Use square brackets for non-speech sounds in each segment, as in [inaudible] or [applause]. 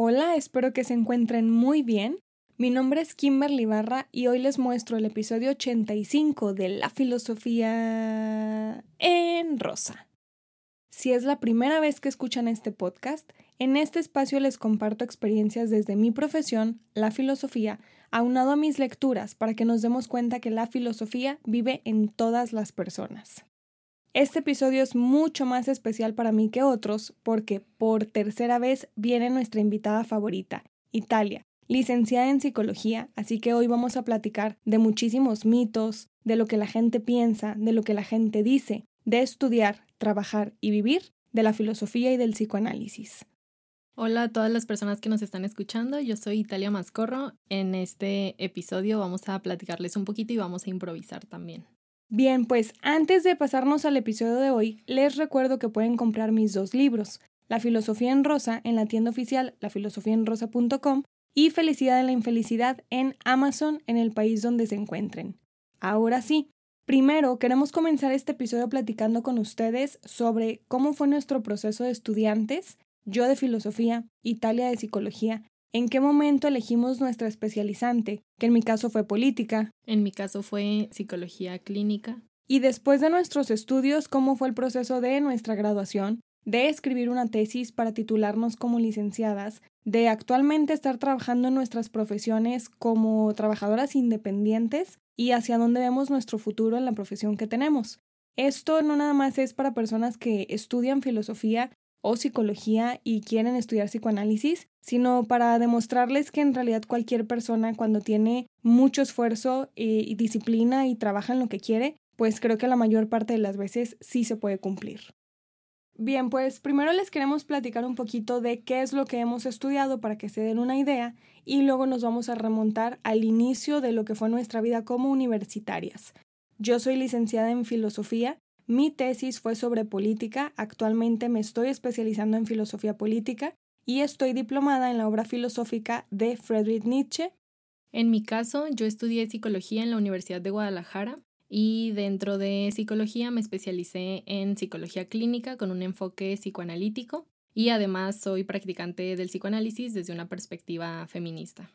Hola, espero que se encuentren muy bien. Mi nombre es Kimberly Barra y hoy les muestro el episodio 85 de La Filosofía en Rosa. Si es la primera vez que escuchan este podcast, en este espacio les comparto experiencias desde mi profesión, la filosofía, aunado a mis lecturas para que nos demos cuenta que la filosofía vive en todas las personas. Este episodio es mucho más especial para mí que otros porque por tercera vez viene nuestra invitada favorita, Italia, licenciada en psicología, así que hoy vamos a platicar de muchísimos mitos, de lo que la gente piensa, de lo que la gente dice, de estudiar, trabajar y vivir, de la filosofía y del psicoanálisis. Hola a todas las personas que nos están escuchando, yo soy Italia Mascorro. En este episodio vamos a platicarles un poquito y vamos a improvisar también. Bien, pues antes de pasarnos al episodio de hoy, les recuerdo que pueden comprar mis dos libros, La filosofía en rosa en la tienda oficial lafilosofiaenrosa.com y Felicidad en la infelicidad en Amazon en el país donde se encuentren. Ahora sí, primero queremos comenzar este episodio platicando con ustedes sobre cómo fue nuestro proceso de estudiantes, yo de filosofía, Italia de psicología, en qué momento elegimos nuestra especializante, que en mi caso fue política. En mi caso fue psicología clínica. Y después de nuestros estudios, cómo fue el proceso de nuestra graduación, de escribir una tesis para titularnos como licenciadas, de actualmente estar trabajando en nuestras profesiones como trabajadoras independientes y hacia dónde vemos nuestro futuro en la profesión que tenemos. Esto no nada más es para personas que estudian filosofía o psicología y quieren estudiar psicoanálisis, sino para demostrarles que en realidad cualquier persona cuando tiene mucho esfuerzo eh, y disciplina y trabaja en lo que quiere, pues creo que la mayor parte de las veces sí se puede cumplir. Bien, pues primero les queremos platicar un poquito de qué es lo que hemos estudiado para que se den una idea y luego nos vamos a remontar al inicio de lo que fue nuestra vida como universitarias. Yo soy licenciada en filosofía mi tesis fue sobre política, actualmente me estoy especializando en filosofía política y estoy diplomada en la obra filosófica de Friedrich Nietzsche. En mi caso, yo estudié psicología en la Universidad de Guadalajara y dentro de psicología me especialicé en psicología clínica con un enfoque psicoanalítico y además soy practicante del psicoanálisis desde una perspectiva feminista.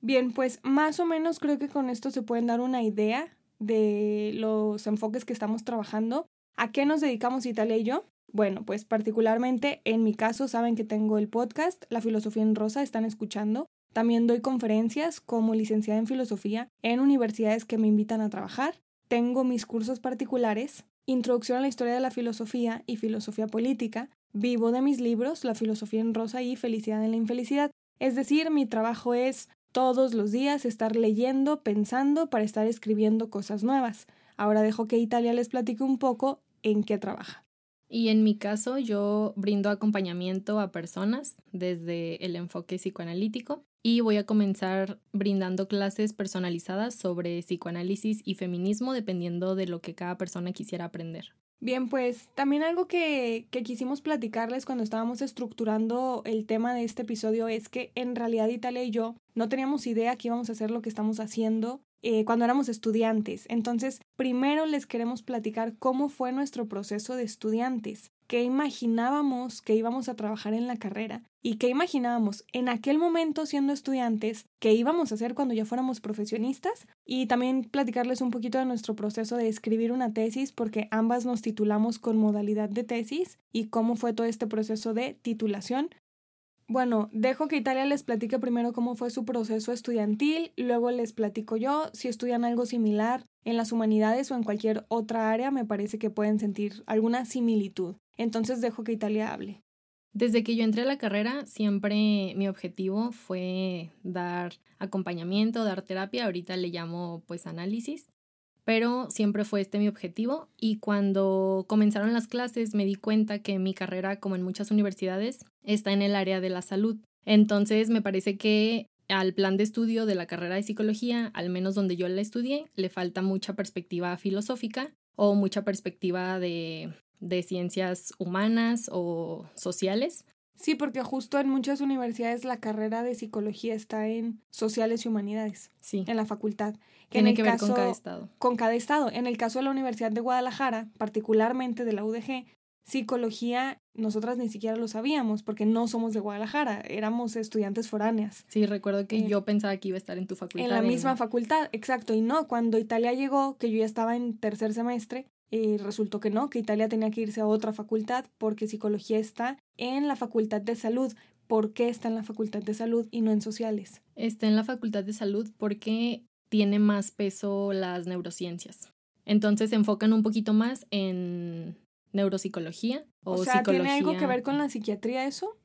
Bien, pues más o menos creo que con esto se pueden dar una idea de los enfoques que estamos trabajando. ¿A qué nos dedicamos Italia y yo? Bueno, pues particularmente en mi caso saben que tengo el podcast La Filosofía en Rosa, están escuchando. También doy conferencias como licenciada en filosofía en universidades que me invitan a trabajar. Tengo mis cursos particulares, Introducción a la Historia de la Filosofía y Filosofía Política. Vivo de mis libros La Filosofía en Rosa y Felicidad en la Infelicidad. Es decir, mi trabajo es todos los días estar leyendo, pensando para estar escribiendo cosas nuevas. Ahora dejo que Italia les platique un poco en qué trabaja. Y en mi caso yo brindo acompañamiento a personas desde el enfoque psicoanalítico y voy a comenzar brindando clases personalizadas sobre psicoanálisis y feminismo dependiendo de lo que cada persona quisiera aprender. Bien, pues también algo que, que, quisimos platicarles cuando estábamos estructurando el tema de este episodio es que en realidad Italia y yo no teníamos idea que íbamos a hacer lo que estamos haciendo eh, cuando éramos estudiantes. Entonces, primero les queremos platicar cómo fue nuestro proceso de estudiantes qué imaginábamos que íbamos a trabajar en la carrera y qué imaginábamos en aquel momento siendo estudiantes que íbamos a hacer cuando ya fuéramos profesionistas y también platicarles un poquito de nuestro proceso de escribir una tesis porque ambas nos titulamos con modalidad de tesis y cómo fue todo este proceso de titulación. Bueno, dejo que Italia les platique primero cómo fue su proceso estudiantil, luego les platico yo si estudian algo similar en las humanidades o en cualquier otra área, me parece que pueden sentir alguna similitud. Entonces dejo que Italia hable. Desde que yo entré a la carrera, siempre mi objetivo fue dar acompañamiento, dar terapia, ahorita le llamo pues análisis, pero siempre fue este mi objetivo y cuando comenzaron las clases me di cuenta que mi carrera, como en muchas universidades, está en el área de la salud. Entonces me parece que al plan de estudio de la carrera de psicología, al menos donde yo la estudié, le falta mucha perspectiva filosófica o mucha perspectiva de de ciencias humanas o sociales. Sí, porque justo en muchas universidades la carrera de psicología está en sociales y humanidades. Sí. En la facultad. Tiene que ver con cada estado. Con cada estado. En el caso de la Universidad de Guadalajara, particularmente de la UDG, psicología, nosotras ni siquiera lo sabíamos porque no somos de Guadalajara, éramos estudiantes foráneas. Sí, recuerdo que yo pensaba que iba a estar en tu facultad. En la misma facultad, exacto. Y no, cuando Italia llegó, que yo ya estaba en tercer semestre, y resultó que no, que Italia tenía que irse a otra facultad porque psicología está en la facultad de salud. ¿Por qué está en la facultad de salud y no en sociales? Está en la facultad de salud porque tiene más peso las neurociencias. Entonces se enfocan un poquito más en neuropsicología o, o sea, ¿Tiene algo que ver con la psiquiatría eso?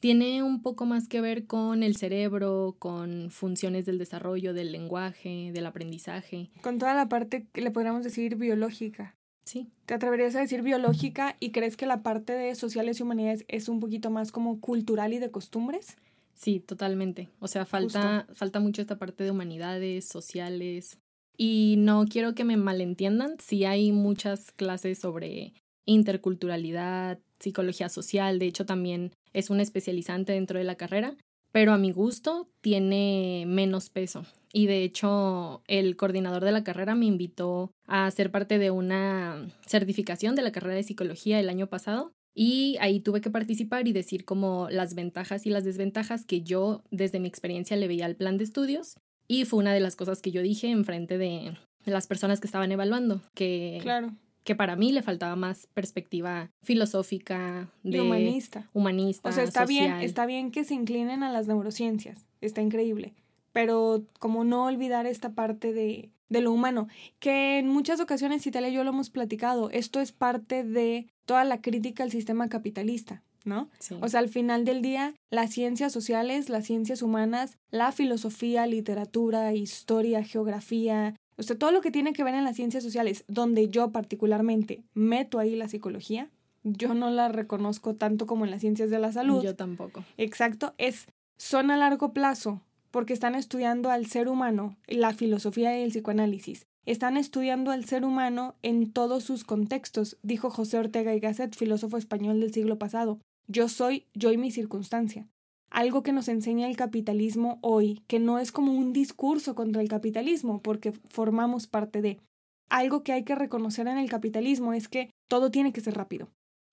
Tiene un poco más que ver con el cerebro, con funciones del desarrollo, del lenguaje, del aprendizaje. Con toda la parte que le podríamos decir biológica. Sí. ¿Te atreverías a decir biológica y crees que la parte de sociales y humanidades es un poquito más como cultural y de costumbres? Sí, totalmente. O sea, falta, falta mucho esta parte de humanidades, sociales. Y no quiero que me malentiendan, sí hay muchas clases sobre interculturalidad, psicología social, de hecho también es un especializante dentro de la carrera, pero a mi gusto tiene menos peso. Y de hecho, el coordinador de la carrera me invitó a ser parte de una certificación de la carrera de psicología el año pasado. Y ahí tuve que participar y decir como las ventajas y las desventajas que yo desde mi experiencia le veía al plan de estudios. Y fue una de las cosas que yo dije en frente de las personas que estaban evaluando, que claro que para mí le faltaba más perspectiva filosófica, de humanista. Humanista. O sea, está bien, está bien que se inclinen a las neurociencias, está increíble, pero como no olvidar esta parte de, de lo humano, que en muchas ocasiones Italia y yo lo hemos platicado, esto es parte de toda la crítica al sistema capitalista. ¿no? O sea, al final del día, las ciencias sociales, las ciencias humanas, la filosofía, literatura, historia, geografía, o sea, todo lo que tiene que ver en las ciencias sociales, donde yo particularmente meto ahí la psicología, yo no la reconozco tanto como en las ciencias de la salud. Yo tampoco. Exacto, es son a largo plazo, porque están estudiando al ser humano, la filosofía y el psicoanálisis. Están estudiando al ser humano en todos sus contextos, dijo José Ortega y Gasset, filósofo español del siglo pasado. Yo soy yo y mi circunstancia algo que nos enseña el capitalismo hoy, que no es como un discurso contra el capitalismo, porque formamos parte de. Algo que hay que reconocer en el capitalismo es que todo tiene que ser rápido.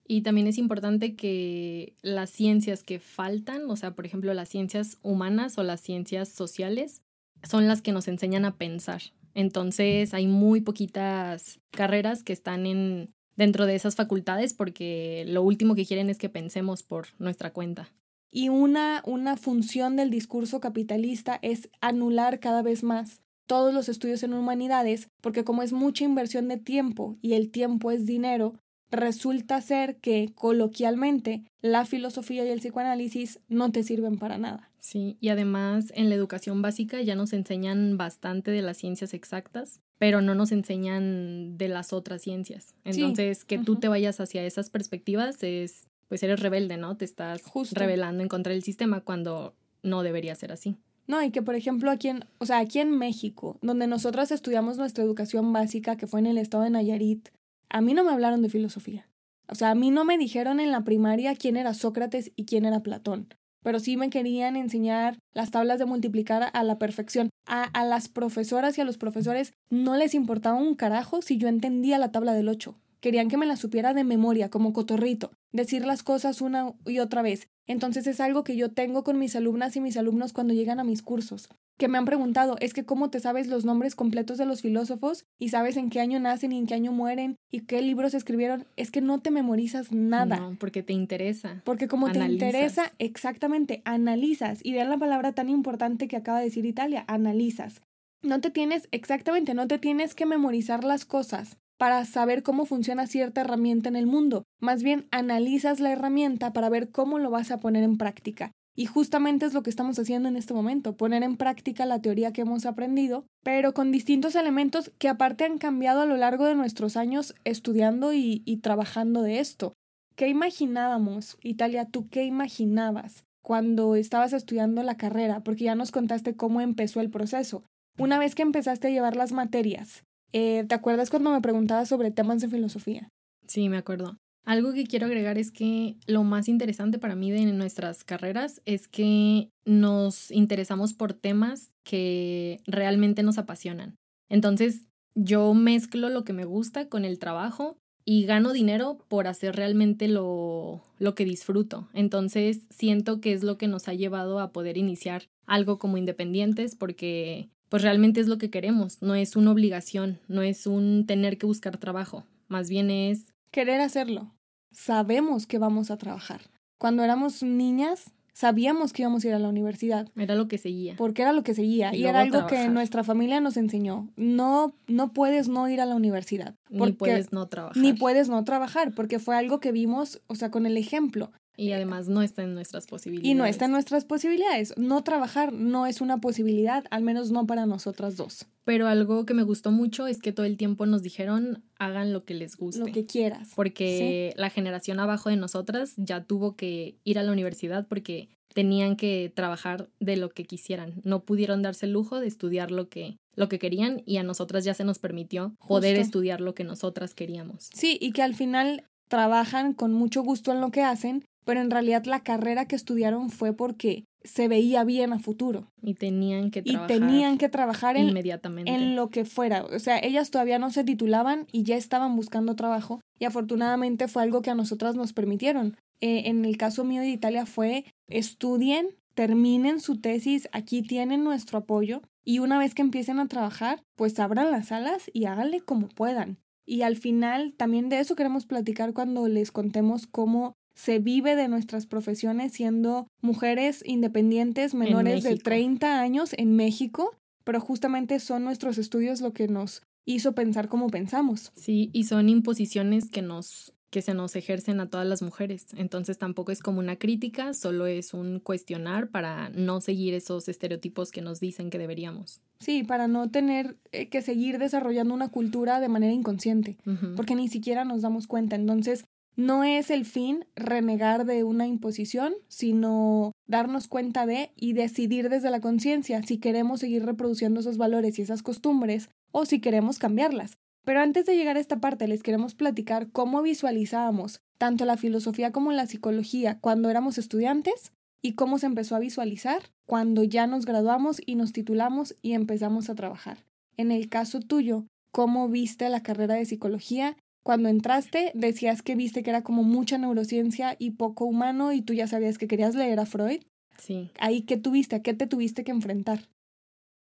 Y también es importante que las ciencias que faltan, o sea, por ejemplo, las ciencias humanas o las ciencias sociales, son las que nos enseñan a pensar. Entonces hay muy poquitas carreras que están en dentro de esas facultades porque lo último que quieren es que pensemos por nuestra cuenta. Y una, una función del discurso capitalista es anular cada vez más todos los estudios en humanidades, porque como es mucha inversión de tiempo y el tiempo es dinero, resulta ser que coloquialmente la filosofía y el psicoanálisis no te sirven para nada. Sí, y además en la educación básica ya nos enseñan bastante de las ciencias exactas, pero no nos enseñan de las otras ciencias. Entonces, que tú te vayas hacia esas perspectivas es pues eres rebelde, ¿no? Te estás rebelando en contra del sistema cuando no debería ser así. No, y que por ejemplo aquí en, o sea, aquí en México, donde nosotras estudiamos nuestra educación básica, que fue en el estado de Nayarit, a mí no me hablaron de filosofía. O sea, a mí no me dijeron en la primaria quién era Sócrates y quién era Platón, pero sí me querían enseñar las tablas de multiplicar a la perfección. A, a las profesoras y a los profesores no les importaba un carajo si yo entendía la tabla del 8. Querían que me la supiera de memoria, como cotorrito, decir las cosas una y otra vez. Entonces es algo que yo tengo con mis alumnas y mis alumnos cuando llegan a mis cursos. Que me han preguntado, es que cómo te sabes los nombres completos de los filósofos y sabes en qué año nacen y en qué año mueren y qué libros escribieron. Es que no te memorizas nada. No, porque te interesa. Porque como te interesa, exactamente, analizas. Y vean la palabra tan importante que acaba de decir Italia, analizas. No te tienes, exactamente, no te tienes que memorizar las cosas para saber cómo funciona cierta herramienta en el mundo. Más bien analizas la herramienta para ver cómo lo vas a poner en práctica. Y justamente es lo que estamos haciendo en este momento, poner en práctica la teoría que hemos aprendido, pero con distintos elementos que aparte han cambiado a lo largo de nuestros años estudiando y, trabajando de esto. ¿Qué imaginábamos, Italia, tú qué imaginabas cuando estabas estudiando la carrera? Porque ya nos contaste cómo empezó el proceso. Una vez que empezaste a llevar las materias, eh, ¿Te acuerdas cuando me preguntabas sobre temas de filosofía? Sí, me acuerdo. Algo que quiero agregar es que lo más interesante para mí de nuestras carreras es que nos interesamos por temas que realmente nos apasionan. Entonces, yo mezclo lo que me gusta con el trabajo y gano dinero por hacer realmente lo, lo que disfruto. Entonces siento que es lo que nos ha llevado a poder iniciar algo como independientes porque pues realmente es lo que queremos, no es una obligación, no es un tener que buscar trabajo, más bien es querer hacerlo. Sabemos que vamos a trabajar. Cuando éramos niñas, sabíamos que íbamos a ir a la universidad. Era lo que seguía. Porque era lo que seguía. Y, era algo que nuestra familia nos enseñó. No, no puedes no ir a la universidad. ni puedes no trabajar. Ni puedes no trabajar, porque fue algo que vimos, o sea, con el ejemplo. Y además no está en nuestras posibilidades. Y no está en nuestras posibilidades. No trabajar no es una posibilidad, al menos no para nosotras dos. Pero algo que me gustó mucho es que todo el tiempo nos dijeron hagan lo que les guste. Lo que quieras. Porque la generación abajo de nosotras ya tuvo que ir a la universidad porque tenían que trabajar de lo que quisieran. No pudieron darse el lujo de estudiar lo que, lo que querían y a nosotras ya se nos permitió poder estudiar lo que nosotras queríamos. Sí, y que al final trabajan con mucho gusto en lo que hacen pero en realidad la carrera que estudiaron fue porque se veía bien a futuro. Y tenían que trabajar. Y tenían que trabajar en, inmediatamente. en lo que fuera. O sea, ellas todavía no se titulaban y ya estaban buscando trabajo. Y afortunadamente fue algo que a nosotras nos permitieron. Eh, en el caso mío de Italia fue estudien, terminen su tesis, aquí tienen nuestro apoyo. Y una vez que empiecen a trabajar, pues abran las alas y háganle como puedan. Y al final también de eso queremos platicar cuando les contemos cómo se vive de nuestras profesiones siendo mujeres independientes menores de 30 años en México, pero justamente son nuestros estudios lo que nos hizo pensar como pensamos. Sí, y son imposiciones que nos que se nos ejercen a todas las mujeres. Entonces tampoco es como una crítica, solo es un cuestionar para no seguir esos estereotipos que nos dicen que deberíamos. Sí, para no tener eh, que seguir desarrollando una cultura de manera inconsciente, porque ni siquiera nos damos cuenta. Entonces, no es el fin renegar de una imposición, sino darnos cuenta de y decidir desde la conciencia si queremos seguir reproduciendo esos valores y esas costumbres o si queremos cambiarlas. Pero antes de llegar a esta parte les queremos platicar cómo visualizábamos tanto la filosofía como la psicología cuando éramos estudiantes y cómo se empezó a visualizar cuando ya nos graduamos y nos titulamos y empezamos a trabajar. En el caso tuyo, ¿cómo viste la carrera de psicología cuando entraste decías que viste que era como mucha neurociencia y poco humano y tú ya sabías que querías leer a Freud. Sí. Ahí, ¿qué tuviste? ¿A qué te tuviste que enfrentar?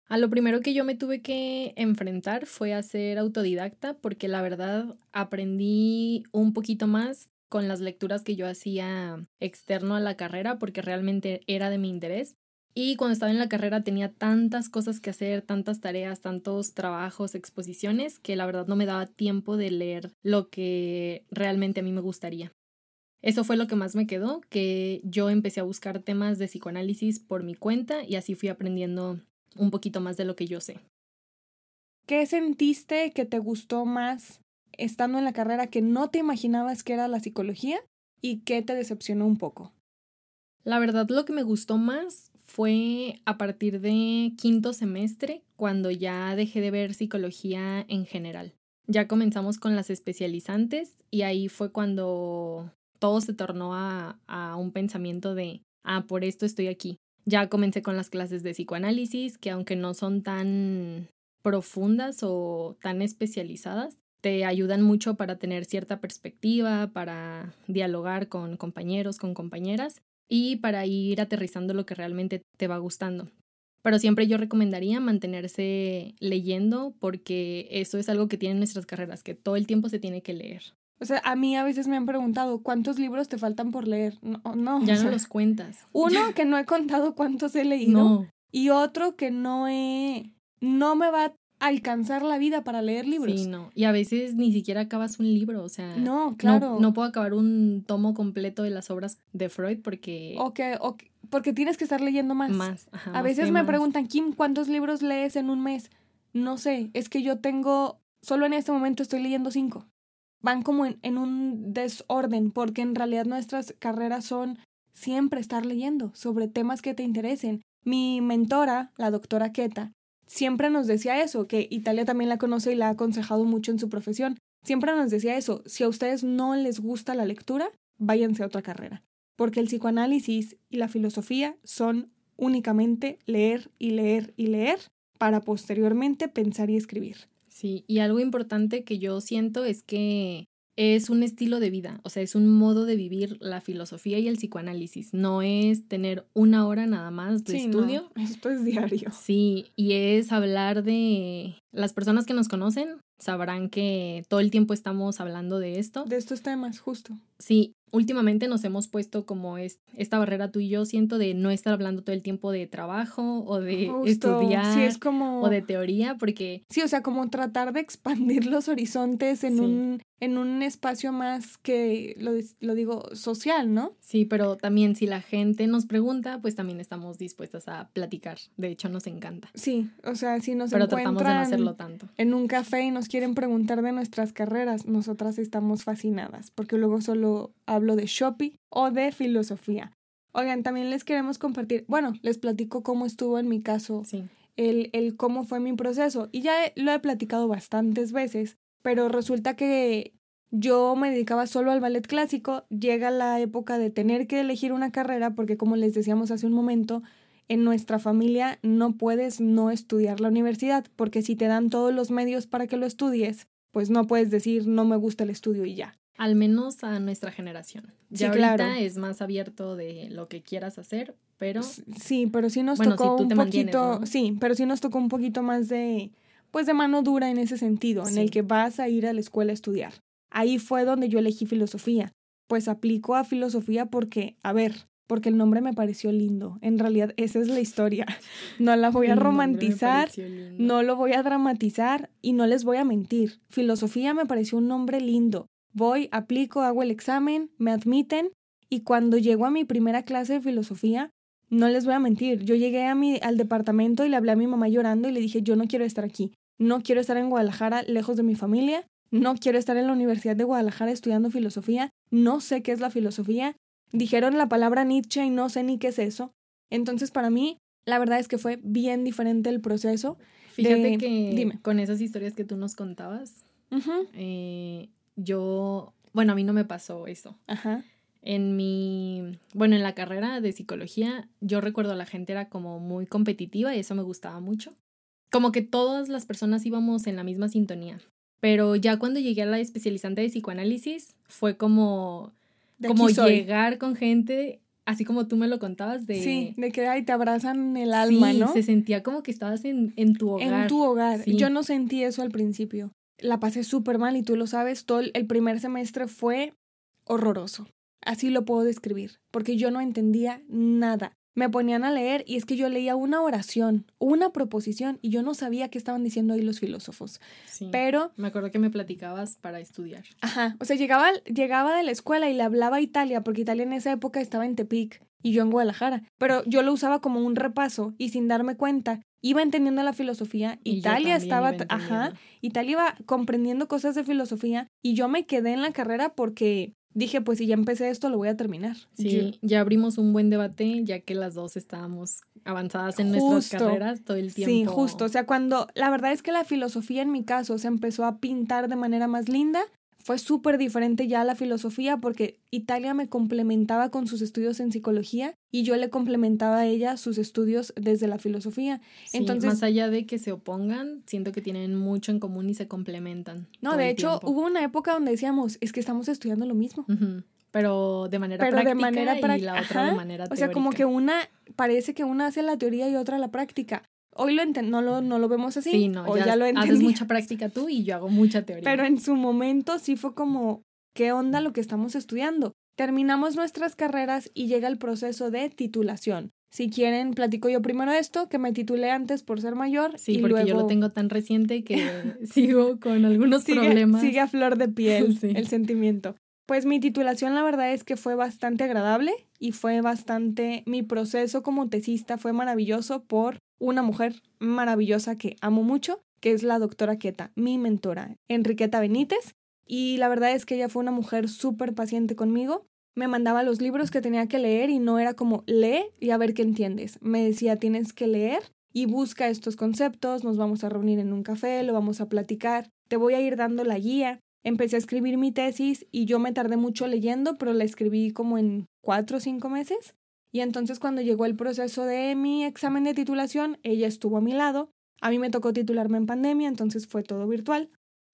A lo primero que yo me tuve que enfrentar fue a ser autodidacta porque la verdad aprendí un poquito más con las lecturas que yo hacía externo a la carrera porque realmente era de mi interés y cuando estaba en la carrera tenía tantas cosas que hacer, tantas tareas, tantos trabajos, exposiciones, que la verdad no me daba tiempo de leer lo que realmente a mí me gustaría. Eso fue lo que más me quedó, que yo empecé a buscar temas de psicoanálisis por mi cuenta y así fui aprendiendo un poquito más de lo que yo sé. ¿Qué sentiste que te gustó más estando en la carrera que no te imaginabas que era la psicología y qué te decepcionó un poco? La verdad lo que me gustó más fue a partir de quinto semestre cuando ya dejé de ver psicología en general. Ya comenzamos con las especializantes y ahí fue cuando todo se tornó a, a un pensamiento de, ah, por esto estoy aquí. Ya comencé con las clases de psicoanálisis, que aunque no son tan profundas o tan especializadas, te ayudan mucho para tener cierta perspectiva, para dialogar con compañeros, con compañeras y para ir aterrizando lo que realmente te va gustando. Pero siempre yo recomendaría mantenerse leyendo porque eso es algo que tienen nuestras carreras, que todo el tiempo se tiene que leer. O sea, a mí a veces me han preguntado, ¿cuántos libros te faltan por leer? No, no. Ya no los cuentas. [laughs] Uno, que no he contado cuántos he leído. Y otro que no he... No me va alcanzar la vida para leer libros. Sí, no. Y a veces ni siquiera acabas un libro, o sea. No, claro. No, puedo acabar un tomo completo de las obras de Freud porque. O que, o porque tienes que estar leyendo más. Más, ajá. A veces me preguntan, Kim, ¿cuántos libros lees en un mes? No sé, es que yo tengo. Solo en este momento estoy leyendo cinco. Van como en, en un desorden, porque en realidad nuestras carreras son siempre estar leyendo sobre temas que te interesen. Mi mentora, la doctora Keta, siempre nos decía eso, que Italia también la conoce y la ha aconsejado mucho en su profesión. Siempre nos decía eso, si a ustedes no les gusta la lectura, váyanse a otra carrera, porque el psicoanálisis y la filosofía son únicamente leer y leer y leer para posteriormente pensar y escribir. Sí, y algo importante que yo siento es que es un estilo de vida, o sea, es un modo de vivir la filosofía y el psicoanálisis. No es tener una hora nada más de estudio. [laughs] esto es diario. Sí, y es hablar de las personas que nos conocen, sabrán que todo el tiempo estamos hablando de esto. De estos temas, justo. Sí, últimamente nos hemos puesto como esta barrera tú y yo, siento, de no estar hablando todo el tiempo de trabajo o de estudiar sí, es como... o de teoría, porque... Sí, o sea, como tratar de expandir [laughs] los horizontes en, un, en un espacio más que, lo, lo, digo, social, ¿no? Sí, pero también si la gente nos pregunta, pues también estamos dispuestas a platicar. De hecho, nos encanta. Sí, o sea, si nos pero tratamos de no hacerlo tanto. En un café y nos quieren preguntar de nuestras carreras, nosotras estamos fascinadas, porque luego solo hablo de Shopee o de filosofía. Oigan, también les queremos compartir, bueno, les platico cómo estuvo en mi caso, el, el cómo fue mi proceso. Y ya lo he platicado bastantes veces, pero resulta que yo me dedicaba solo al ballet clásico, llega la época de tener que elegir una carrera, porque como les decíamos hace un momento, en nuestra familia no puedes no estudiar la universidad, porque si te dan todos los medios para que lo estudies, pues no puedes decir no me gusta el estudio y ya. Al menos a nuestra generación. Ya ahorita es más abierto de lo que quieras hacer, pero... Sí, pero sí nos tocó un poquito... Sí, pero sí nos tocó un poquito más de... Pues de mano dura en ese sentido, en el que vas a ir a la escuela a estudiar. Ahí fue donde yo elegí filosofía. Pues aplico a filosofía porque, a ver, porque el nombre me pareció lindo. En realidad, esa es la historia. [laughs] No la voy a romantizar, no lo voy a dramatizar y no les voy a mentir. Filosofía me pareció un nombre lindo. Voy, aplico, hago el examen, me admiten y cuando llego a mi primera clase de filosofía, no les voy a mentir, yo llegué a mi, al departamento y le hablé a mi mamá llorando y le dije, yo no quiero estar aquí, no quiero estar en Guadalajara lejos de mi familia, no quiero estar en la Universidad de Guadalajara estudiando filosofía, no sé qué es la filosofía, dijeron la palabra Nietzsche y no sé ni qué es eso. Entonces para mí, la verdad es que fue bien diferente el proceso. Fíjate que con esas historias que tú nos contabas, eh, yo, bueno, a mí no me pasó eso. Ajá. En mi, bueno, en la carrera de psicología, yo recuerdo la gente era como muy competitiva y eso me gustaba mucho. Como que todas las personas íbamos en la misma sintonía. Pero ya cuando llegué a la especializante de psicoanálisis, fue como, como llegar con gente, así como tú me lo contabas, de... Sí, de que ahí te abrazan el alma, ¿no? se sentía como que estabas en, en tu hogar. En tu hogar. Yo no sentí eso al principio la pasé súper mal y tú lo sabes, todo el primer semestre fue horroroso. Así lo puedo describir, porque yo no entendía nada. Me ponían a leer y es que yo leía una oración, una proposición y yo no sabía qué estaban diciendo ahí los filósofos. Sí, Pero me acuerdo que me platicabas para estudiar. Ajá, o sea, llegaba llegaba de la escuela y le hablaba a Italia porque Italia en esa época estaba en Tepic y yo en Guadalajara, pero yo lo usaba como un repaso y sin darme cuenta iba entendiendo la filosofía, Italia estaba, ajá, Italia iba comprendiendo cosas de filosofía y yo me quedé en la carrera porque dije, pues si ya empecé esto, lo voy a terminar. Sí, ya abrimos un buen debate, ya que las dos estábamos avanzadas en nuestras carreras todo el tiempo. Sí, justo. O sea, cuando la verdad es que la filosofía en mi caso se empezó a pintar de manera más linda, fue súper diferente ya la filosofía porque Italia me complementaba con sus estudios en psicología y yo le complementaba a ella sus estudios desde la filosofía. Entonces, más allá de que se opongan, siento que tienen mucho en común y se complementan. No, de hecho, hubo una época donde decíamos, es que estamos estudiando lo mismo. Pero de manera Pero práctica de manera y la otra de manera teórica. O sea, como que una, parece que una hace la teoría y otra la práctica. Hoy lo no lo, no lo vemos así. Sí, no, ya, lo Haces mucha práctica tú y yo hago mucha teoría. Pero en su momento sí fue como, ¿qué onda lo que estamos estudiando? Terminamos nuestras carreras y llega el proceso de titulación. Si quieren, platico yo primero esto, que me titulé antes por ser mayor. Sí, porque yo lo tengo tan reciente que [laughs] sigo con algunos problemas. Sigue a flor de piel [laughs] el sentimiento. Pues mi titulación la verdad es que fue bastante agradable y fue bastante, mi proceso como tesista fue maravilloso por una mujer maravillosa que amo mucho, que es la doctora Queta, mi mentora, Enriqueta Benítez. Y la verdad es que ella fue una mujer súper paciente conmigo. Me mandaba los libros que tenía que leer y no era como lee y a ver qué entiendes. Me decía tienes que leer y busca estos conceptos, nos vamos a reunir en un café, lo vamos a platicar, te voy a ir dando la guía. Empecé a escribir mi tesis y yo me tardé mucho leyendo, pero la escribí como en cuatro o cinco meses. Y entonces cuando llegó el proceso de mi examen de titulación, ella estuvo a mi lado. A mí me tocó titularme en pandemia, entonces fue todo virtual.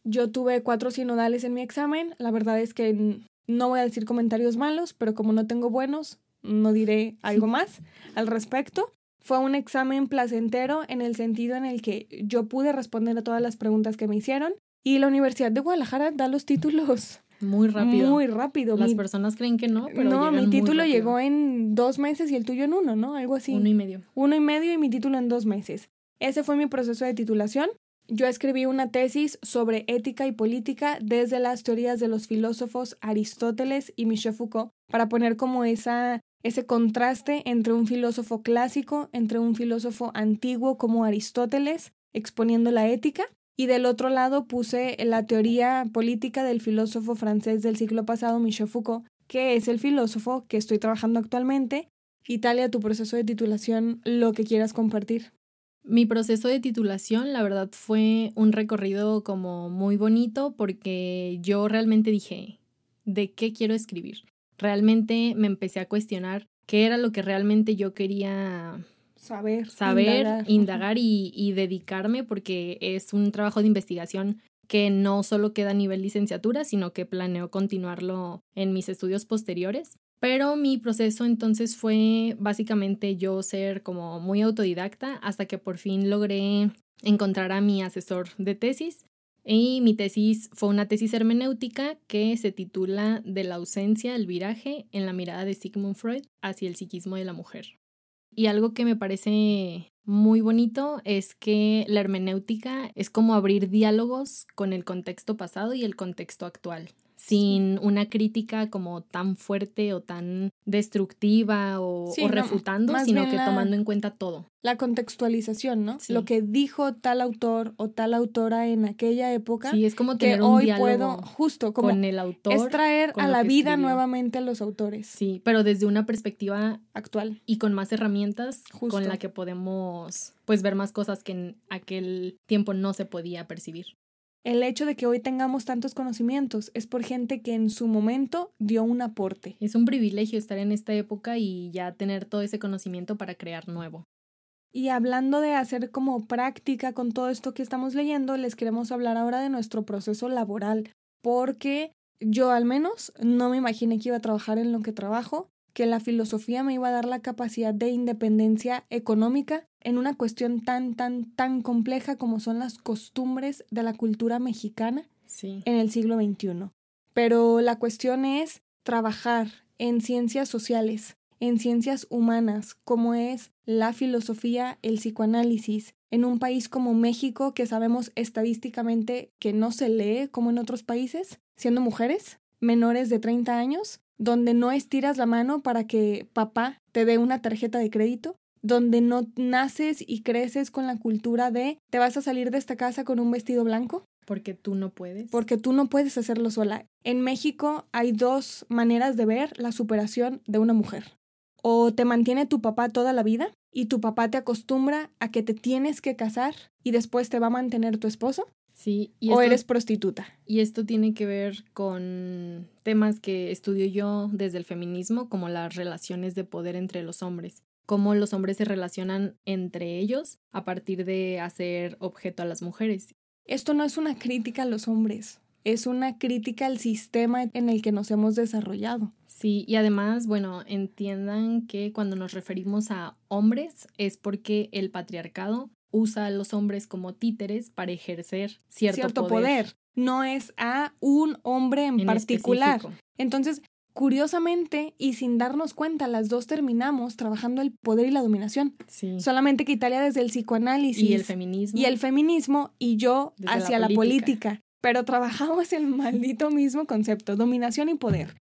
Yo tuve cuatro sinodales en mi examen. La verdad es que no voy a decir comentarios malos, pero como no tengo buenos, no diré algo [laughs] más al respecto. Fue un examen placentero en el sentido en el que yo pude responder a todas las preguntas que me hicieron y la Universidad de Guadalajara da los títulos muy rápido. Muy rápido. Las personas creen que no, pero No, mi título llegó en dos meses y el tuyo en uno, ¿no? Algo así. Uno y medio. Uno y medio y mi título en dos meses. Ese fue mi proceso de titulación. Yo escribí una tesis sobre ética y política desde las teorías de los filósofos Aristóteles y Michel Foucault para poner como esa ese contraste entre un filósofo clásico, entre un filósofo antiguo como Aristóteles, exponiendo la ética, y del otro lado puse la teoría política del filósofo francés del siglo pasado, Michel Foucault, que es el filósofo que estoy trabajando actualmente. Italia, tu proceso de titulación, lo que quieras compartir. Mi proceso de titulación, la verdad, fue un recorrido como muy bonito porque yo realmente dije, ¿de qué quiero escribir? Realmente me empecé a cuestionar qué era lo que realmente yo quería saber, saber indagar, y, dedicarme porque es un trabajo de investigación que no solo queda a nivel licenciatura, sino que planeo continuarlo en mis estudios posteriores. Pero mi proceso entonces fue básicamente yo ser como muy autodidacta hasta que por fin logré encontrar a mi asesor de tesis. Y mi tesis fue una tesis hermenéutica que se titula De la ausencia, el viraje en la mirada de Sigmund Freud hacia el psiquismo de la mujer. Y algo que me parece muy bonito es que la hermenéutica es como abrir diálogos con el contexto pasado y el contexto actual sin una crítica como tan fuerte o tan destructiva o, refutando, sino que tomando en cuenta todo. La contextualización, ¿no? Lo que dijo tal autor o tal autora en aquella época. Sí, es como tener un hoy puedo, justo, como con el autor. Es traer a la vida nuevamente a los autores. Sí, pero desde una perspectiva actual. Y con más herramientas con la que podemos pues ver más cosas que en aquel tiempo no se podía percibir. El hecho de que hoy tengamos tantos conocimientos es por gente que en su momento dio un aporte. Es un privilegio estar en esta época y ya tener todo ese conocimiento para crear nuevo. Y hablando de hacer como práctica con todo esto que estamos leyendo, les queremos hablar ahora de nuestro proceso laboral, porque yo al menos no me imaginé que iba a trabajar en lo que trabajo que la filosofía me iba a dar la capacidad de independencia económica en una cuestión tan, tan, tan compleja como son las costumbres de la cultura mexicana en el siglo XXI. Pero la cuestión es trabajar en ciencias sociales, en ciencias humanas, como es la filosofía, el psicoanálisis, en un país como México, que sabemos estadísticamente que no se lee como en otros países, siendo mujeres menores de 30 años, donde no estiras la mano para que papá te dé una tarjeta de crédito, donde no naces y creces con la cultura de te vas a salir de esta casa con un vestido blanco. Porque tú no puedes. Porque tú no puedes hacerlo sola. En México hay dos maneras de ver la superación de una mujer. O te mantiene tu papá toda la vida y tu papá te acostumbra a que te tienes que casar y después te va a mantener tu esposo. Sí, o eres prostituta. Y esto tiene que ver con temas que estudio yo desde el feminismo, como las relaciones de poder entre los hombres, cómo los hombres se relacionan entre ellos a partir de hacer objeto a las mujeres. Esto no es una crítica a los hombres, es una crítica al sistema en el que nos hemos desarrollado. Sí, y además, bueno, entiendan que cuando nos referimos a hombres es porque el patriarcado usa a los hombres como títeres para ejercer cierto, poder. No es a un hombre en, particular. Entonces, curiosamente y sin darnos cuenta, las dos terminamos trabajando el poder y la dominación. Solamente que Italia desde el psicoanálisis. Y el feminismo. Y el feminismo y yo hacia la política. Pero trabajamos el maldito mismo concepto, dominación y poder.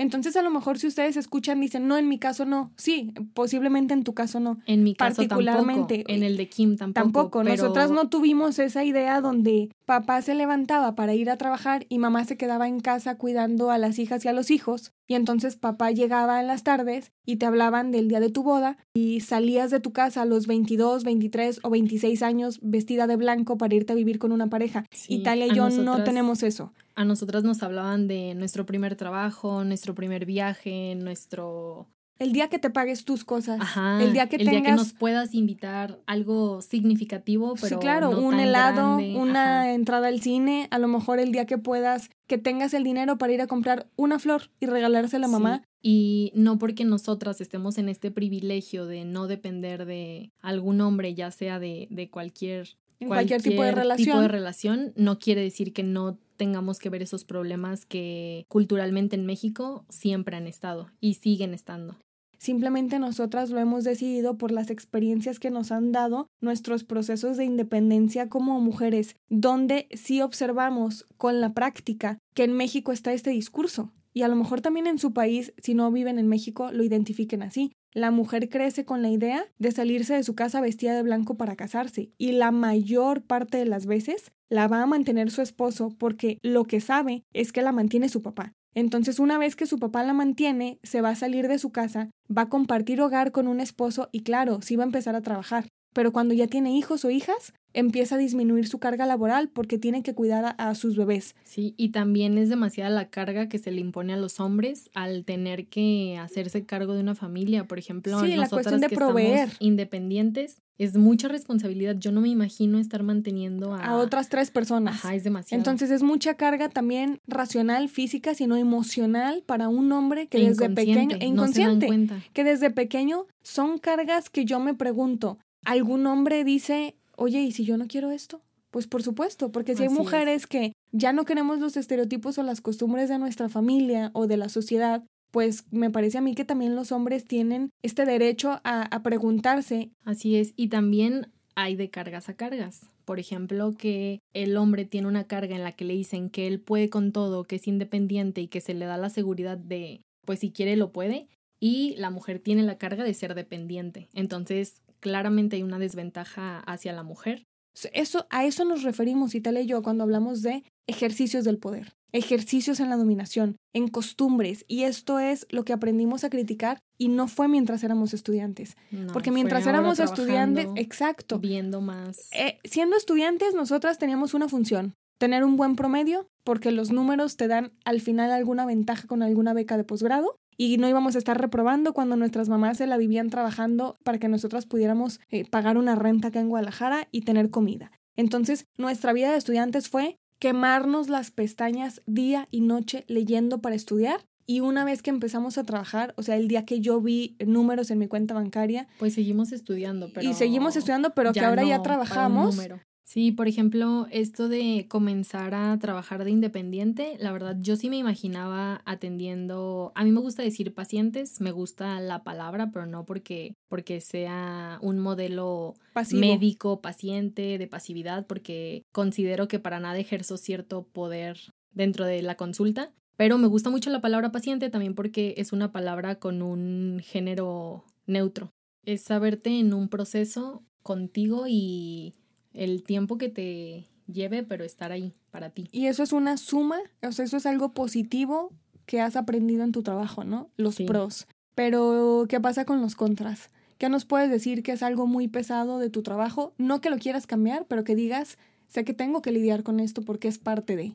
Entonces, a lo mejor si ustedes escuchan, dicen, no, en mi caso no. Sí, posiblemente en tu caso no. En mi caso particularmente. Tampoco. En el de Kim tampoco. Tampoco. Nosotras no tuvimos esa idea donde papá se levantaba para ir a trabajar y mamá se quedaba en casa cuidando a las hijas y a los hijos. Y entonces papá llegaba en las tardes y te hablaban del día de tu boda y salías de tu casa a los 22, 23 o 26 años vestida de blanco para irte a vivir con una pareja. Italia y yo no tenemos eso a nosotras nos hablaban de nuestro primer trabajo, nuestro primer viaje, nuestro el día que te pagues tus cosas, Ajá, el día que el tengas día que nos puedas invitar algo significativo, pero sí, claro, no un tan helado, grande. una Ajá. entrada al cine, a lo mejor el día que puedas, que tengas el dinero para ir a comprar una flor y regalársela a Sí, mamá. Y no porque nosotras estemos en este privilegio de no depender de algún hombre, ya sea de, de cualquier, En cualquier tipo de tipo relación. de relación, no quiere decir que no tengamos que ver esos problemas que culturalmente en México siempre han estado y siguen estando. Simplemente nosotras lo hemos decidido por las experiencias que nos han dado nuestros procesos de independencia como mujeres, donde sí observamos con la práctica que en México está este discurso. Y a lo mejor también en su país, si no viven en México, lo identifiquen así. La mujer crece con la idea de salirse de su casa vestida de blanco para casarse y la mayor parte de las veces la va a mantener su esposo porque lo que sabe es que la mantiene su papá. Entonces, una vez que su papá la mantiene, se va a salir de su casa, va a compartir hogar con un esposo y claro, sí va a empezar a trabajar. Pero cuando ya tiene hijos o hijas, empieza a disminuir su carga laboral porque tiene que cuidar a, a sus bebés. Sí, y también es demasiada la carga que se le impone a los hombres al tener que hacerse cargo de una familia. Por ejemplo, Sí, la cuestión de que proveer. independientes, es mucha responsabilidad. Yo no me imagino estar manteniendo a, A otras tres personas. Ajá, es demasiado. Entonces es mucha carga también racional, física, sino emocional para un hombre que E desde pequeño e no se dan inconsciente, que desde pequeño son cargas que yo me pregunto, ¿algún hombre dice, oye, ¿y si yo no quiero esto? Pues por supuesto, porque si hay es. mujeres que ya no queremos los estereotipos o las costumbres de nuestra familia o de la sociedad, pues me parece a mí que también los hombres tienen este derecho a, a preguntarse, Así es. Y también hay de cargas a cargas. Por ejemplo, que el hombre tiene una carga en la que le dicen que él puede con todo, que es independiente y que se le da la seguridad de, pues si quiere lo puede. Y la mujer tiene la carga de ser dependiente. Entonces, claramente hay una desventaja hacia la mujer. Eso, a eso nos referimos, Italia y yo, cuando hablamos de ejercicios del poder, ejercicios en la dominación, en costumbres, y esto es lo que aprendimos a criticar y no fue mientras éramos estudiantes, No, porque mientras éramos estudiantes, exacto, Viendo más. Eh, siendo estudiantes nosotras teníamos una función, tener un buen promedio, porque los números te dan al final alguna ventaja con alguna beca de posgrado. Y no íbamos a estar reprobando cuando nuestras mamás se la vivían trabajando para que nosotras pudiéramos eh, pagar una renta acá en Guadalajara y tener comida. Entonces, nuestra vida de estudiantes fue quemarnos las pestañas día y noche leyendo para estudiar. Y una vez que empezamos a trabajar, o sea, el día que yo vi números en mi cuenta bancaria Pues seguimos estudiando, pero. y seguimos estudiando, pero que ahora ya no trabajamos, número. Sí, por ejemplo, esto de comenzar a trabajar de independiente, la verdad, yo sí me imaginaba atendiendo, a mí me gusta decir pacientes, me gusta la palabra, pero no porque, porque sea un modelo pasivo. médico, paciente, de pasividad, porque considero que para nada ejerzo cierto poder dentro de la consulta. Pero me gusta mucho la palabra paciente también porque es una palabra con un género neutro. Es saberte en un proceso contigo y el tiempo que te lleve, pero estar ahí para ti. Y eso es una suma, o sea, eso es algo positivo que has aprendido en tu trabajo, ¿no? Los Sí. pros. Pero, ¿qué pasa con los contras? ¿Qué nos puedes decir que es algo muy pesado de tu trabajo? No que lo quieras cambiar, pero que digas, sé que tengo que lidiar con esto porque es parte de.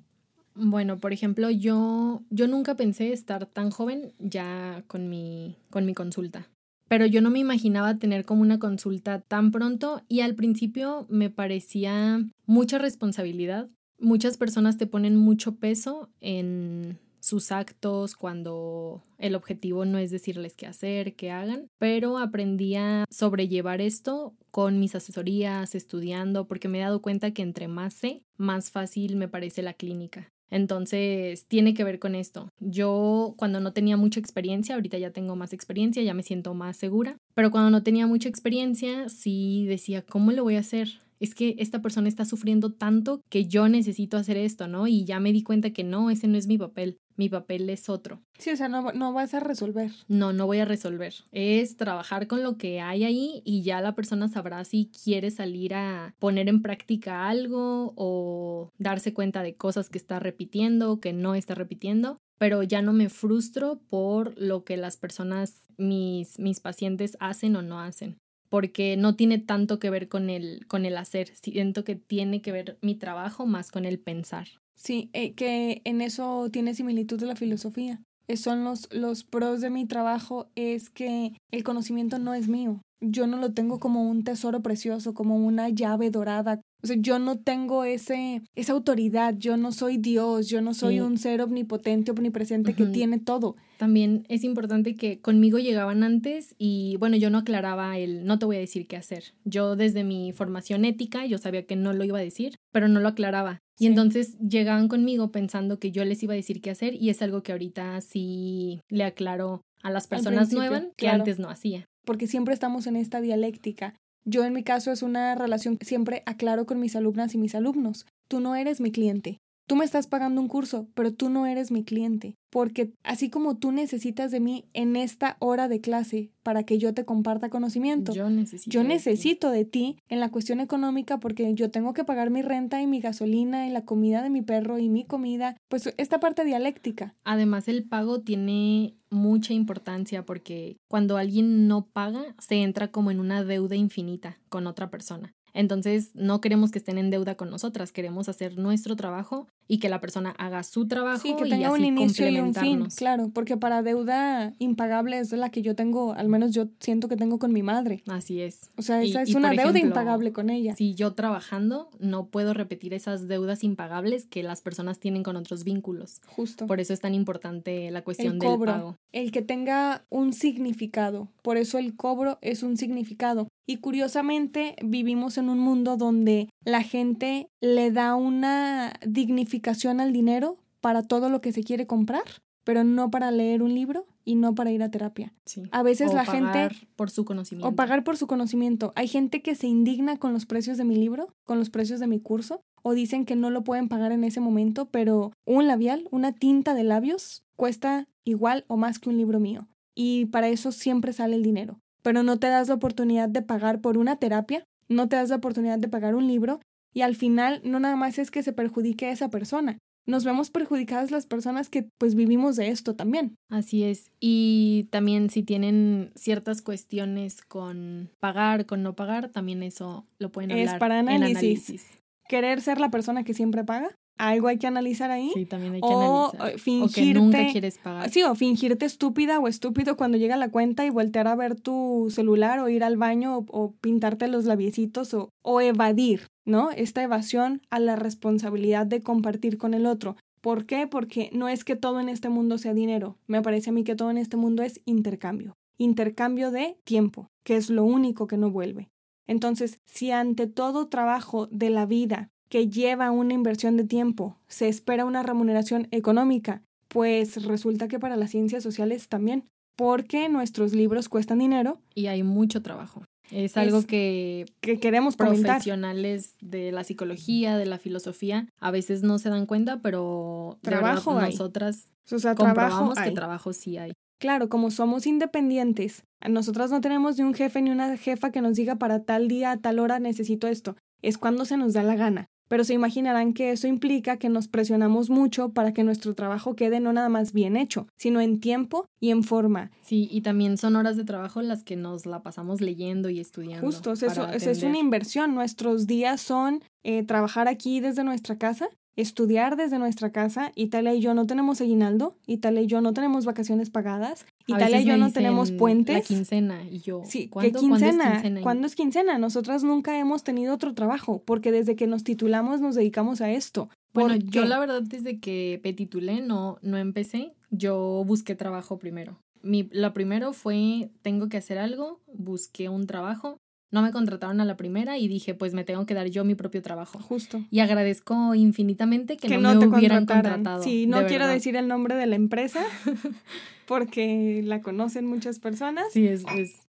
Bueno, por ejemplo, yo, yo nunca pensé estar tan joven ya con mi, con mi consulta. Pero yo no me imaginaba tener como una consulta tan pronto y al principio me parecía mucha responsabilidad. Muchas personas te ponen mucho peso en sus actos cuando el objetivo no es decirles qué hacer, qué hagan, pero aprendí a sobrellevar esto con mis asesorías, estudiando, porque me he dado cuenta que entre más sé, más fácil me parece la clínica. Entonces, tiene que ver con esto. Yo cuando no tenía mucha experiencia, ahorita ya tengo más experiencia, ya me siento más segura, pero cuando no tenía mucha experiencia, sí decía, ¿cómo lo voy a hacer? Es que esta persona está sufriendo tanto que yo necesito hacer esto, ¿no? Y ya me di cuenta que no, ese no es mi papel, mi papel es otro. Sí, o sea, no, no vas a resolver. No, no voy a resolver. Es trabajar con lo que hay ahí y ya la persona sabrá si quiere salir a poner en práctica algo o darse cuenta de cosas que está repitiendo, que no está repitiendo. Pero ya no me frustro por lo que las personas, mis, mis pacientes hacen o no hacen. Porque no tiene tanto que ver con el, con el hacer. Siento que tiene que ver mi trabajo más con el pensar. Sí, eh, que en eso tiene similitud de la filosofía. son los, los pros de mi trabajo, es que el conocimiento no es mío. Yo no lo tengo como un tesoro precioso, como una llave dorada. O sea, yo no tengo ese, esa autoridad, yo no soy Dios, yo no soy un ser omnipotente, omnipresente que tiene todo. También es importante que conmigo llegaban antes y bueno, yo no aclaraba el no te voy a decir qué hacer. Yo desde mi formación ética, yo sabía que no lo iba a decir, pero no lo aclaraba. Y entonces llegaban conmigo pensando que yo les iba a decir qué hacer y es algo que ahorita sí le aclaro a las personas nuevas que antes no hacía. Porque siempre estamos en esta dialéctica. Yo en mi caso es una relación que siempre aclaro con mis alumnas y mis alumnos. Tú no eres mi cliente. Tú me estás pagando un curso, pero tú no eres mi cliente, porque así como tú necesitas de mí en esta hora de clase para que yo te comparta conocimiento, yo necesito, yo necesito de, ti. en la cuestión económica porque yo tengo que pagar mi renta y mi gasolina y la comida de mi perro y mi comida, pues esta parte dialéctica. Además el pago tiene mucha importancia porque cuando alguien no paga se entra como en una deuda infinita con otra persona. Entonces, no queremos que estén en deuda con nosotras, queremos hacer nuestro trabajo y que la persona haga su trabajo sí, que tenga un inicio y un fin, claro, porque para deuda impagable es la que yo tengo, al menos yo siento que tengo con mi madre. Así es. O sea, esa es una deuda impagable con ella. Si yo trabajando no puedo repetir esas deudas impagables que las personas tienen con otros vínculos. Justo. Por eso es tan importante la cuestión del pago. El que tenga un significado. Por eso el cobro es un significado. Y curiosamente vivimos en un mundo donde la gente le da una dignificación al dinero para todo lo que se quiere comprar, pero no para leer un libro y no para ir a terapia. A veces la gente por su conocimiento o pagar por su conocimiento. Hay gente que se indigna con los precios de mi libro, con los precios de mi curso o dicen que no lo pueden pagar en ese momento, pero un labial, una tinta de labios cuesta igual o más que un libro mío. Y para eso siempre sale el dinero pero no te das la oportunidad de pagar por una terapia, no te das la oportunidad de pagar un libro y al final no nada más es que se perjudique a esa persona, nos vemos perjudicadas las personas que pues vivimos de esto también. Así es. Y también si tienen ciertas cuestiones con pagar, con no pagar, también eso lo pueden hablar. Es para análisis. Querer ser la persona que siempre paga algo hay que analizar ahí. Sí, también hay que o analizar. Fingirte, o que nunca quieres pagar. Sí, o fingirte estúpida o estúpido cuando llega la cuenta y voltear a ver tu celular o ir al baño o, pintarte los labiecitos o, o evadir, ¿no? Esta evasión a la responsabilidad de compartir con el otro. ¿Por qué? Porque no es que todo en este mundo sea dinero. Me parece a mí que todo en este mundo es intercambio. Intercambio de tiempo, que es lo único que no vuelve. Entonces, si ante todo trabajo de la vida que lleva una inversión de tiempo, se espera una remuneración económica, pues resulta que para las ciencias sociales también, porque nuestros libros cuestan dinero. Y hay mucho trabajo. Es algo que, que queremos profesionales de la psicología, de la filosofía, a veces no se dan cuenta, pero trabajo nosotras o sea, comprobamos que trabajo sí hay. Claro, como somos independientes, nosotras no tenemos ni un jefe ni una jefa que nos diga para tal día, a tal hora necesito esto. Es cuando se nos da la gana pero se imaginarán que eso implica que nos presionamos mucho para que nuestro trabajo quede no nada más bien hecho, sino en tiempo y en forma. Sí, y también son horas de trabajo las que nos la pasamos leyendo y estudiando. Justo, eso, es una inversión. Nuestros días son eh, trabajar aquí desde nuestra casa estudiar desde nuestra casa. Italia y yo no tenemos aguinaldo, Italia y yo no tenemos vacaciones pagadas, Italia y yo no tenemos puentes. La quincena y yo. Sí, ¿qué quincena? ¿Cuándo es quincena? Nosotras nunca hemos tenido otro trabajo porque desde que nos titulamos nos dedicamos a esto. Bueno, yo la verdad desde que me titulé no, no empecé, yo busqué trabajo primero. Mi, lo primero fue, tengo que hacer algo, busqué un trabajo, no me contrataron a la primera y dije, pues me tengo que dar yo mi propio trabajo. Justo. Y agradezco infinitamente que, no, me hubieran contratado. Sí, no quiero decir el nombre de la empresa [laughs] porque la conocen muchas personas. Sí, es,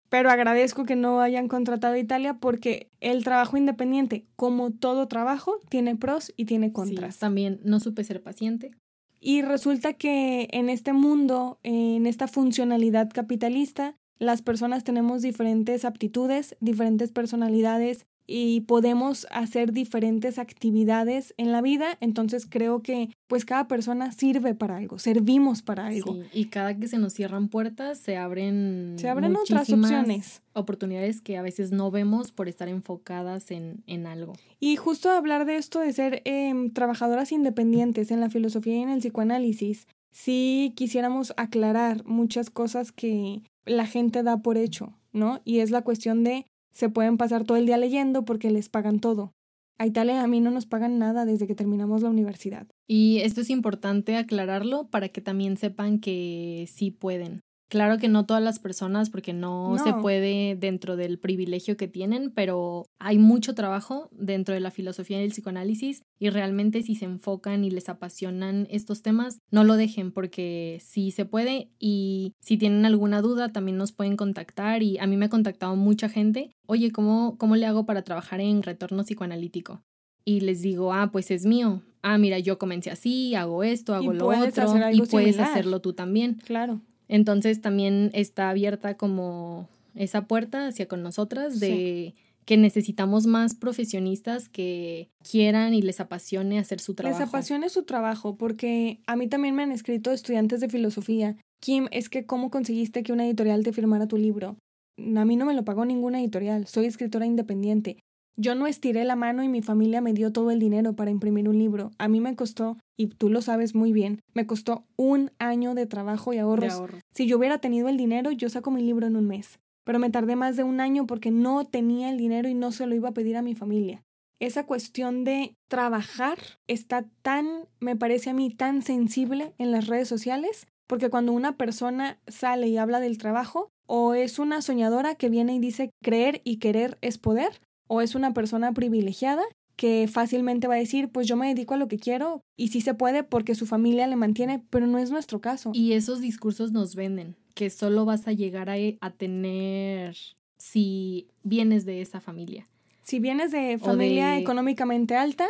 Pero agradezco que no hayan contratado a Italia porque el trabajo independiente, como todo trabajo, tiene pros y tiene contras. Sí, también no supe ser paciente. Y resulta que en este mundo, en esta funcionalidad capitalista, las personas tenemos diferentes aptitudes, diferentes personalidades y podemos hacer diferentes actividades en la vida, entonces creo que pues cada persona sirve para algo, servimos para algo. Sí, y cada que se nos cierran puertas se abren se abren otras opciones, oportunidades que a veces no vemos por estar enfocadas en, en algo. Y justo hablar de esto de ser em, trabajadoras independientes en la filosofía y en el psicoanálisis, sí quisiéramos aclarar muchas cosas que la gente da por hecho, ¿no? Y es la cuestión de se pueden pasar todo el día leyendo porque les pagan todo. A Italia a mí no nos pagan nada desde que terminamos la universidad. Y esto es importante aclararlo para que también sepan que sí pueden. Claro que no todas las personas, porque no, se puede dentro del privilegio que tienen, pero hay mucho trabajo dentro de la filosofía del psicoanálisis y realmente si se enfocan y les apasionan estos temas, no lo dejen porque sí se puede y si tienen alguna duda también nos pueden contactar y a mí me ha contactado mucha gente, oye, ¿cómo, cómo le hago para trabajar en retorno psicoanalítico? Y les digo, ah, pues es mío. Ah, mira, yo comencé así, hago esto, hago lo otro y puedes hacerlo tú también. Claro. Entonces también está abierta como esa puerta hacia con nosotras de que necesitamos más profesionistas que quieran y les apasione hacer su trabajo. Les apasione su trabajo, porque a mí también me han escrito estudiantes de filosofía. Kim, es que ¿cómo conseguiste que una editorial te firmara tu libro? A mí no me lo pagó ninguna editorial, soy escritora independiente. Yo no estiré la mano y mi familia me dio todo el dinero para imprimir un libro. A mí me costó, y tú lo sabes muy bien, me costó un año de trabajo y ahorros. Si yo hubiera tenido el dinero, yo saco mi libro en un mes. Pero me tardé más de un año porque no tenía el dinero y no se lo iba a pedir a mi familia. Esa cuestión de trabajar está tan, me parece a mí, tan sensible en las redes sociales, porque cuando una persona sale y habla del trabajo, o es una soñadora que viene y dice creer y querer es poder, o es una persona privilegiada que fácilmente va a decir, pues yo me dedico a lo que quiero y sí se puede porque su familia le mantiene, pero no es nuestro caso. Y esos discursos nos venden, que solo vas a llegar a, a tener si vienes de esa familia. Si vienes de familia económicamente alta,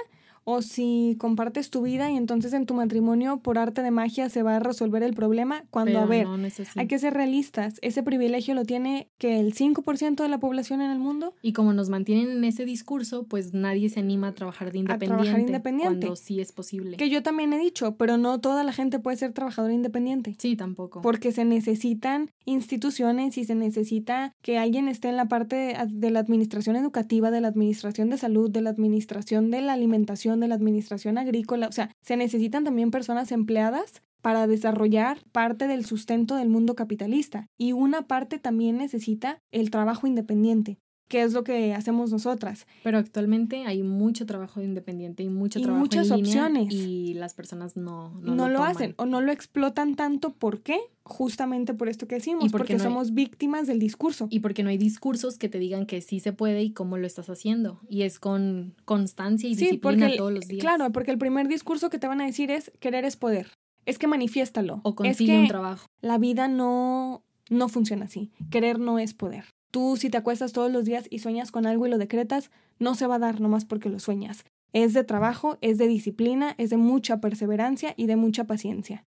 o si compartes tu vida y entonces en tu matrimonio por arte de magia se va a resolver el problema, cuando a ver, hay que ser realistas, ese privilegio lo tiene que el 5% de la población en el mundo. Y como nos mantienen en ese discurso, pues nadie se anima a trabajar de independiente, a trabajar independiente cuando sí es posible. Que yo también he dicho, pero no toda la gente puede ser trabajadora independiente. Sí, tampoco. Porque se necesitan instituciones y se necesita que alguien esté en la parte de la administración educativa, de la administración de salud, de la administración de la alimentación de la administración agrícola, o sea, se necesitan también personas empleadas para desarrollar parte del sustento del mundo capitalista y una parte también necesita el trabajo independiente que es lo que hacemos nosotras. Pero actualmente hay mucho trabajo independiente y mucho y trabajo muchas opciones y las personas no no, lo, hacen o no lo explotan tanto. ¿Por qué? Justamente por esto que decimos, porque, somos víctimas del discurso. Y porque no hay discursos que te digan que sí se puede y cómo lo estás haciendo. Y es con constancia y disciplina todos los días. Claro, porque el primer discurso que te van a decir es querer es poder. Es que manifiéstalo. O consigue un trabajo. La vida no, no funciona así. Querer no es poder. Tú si te acuestas todos los días y sueñas con algo y lo decretas, no se va a dar nomás porque lo sueñas. Es de trabajo, es de disciplina, es de mucha perseverancia y de mucha paciencia.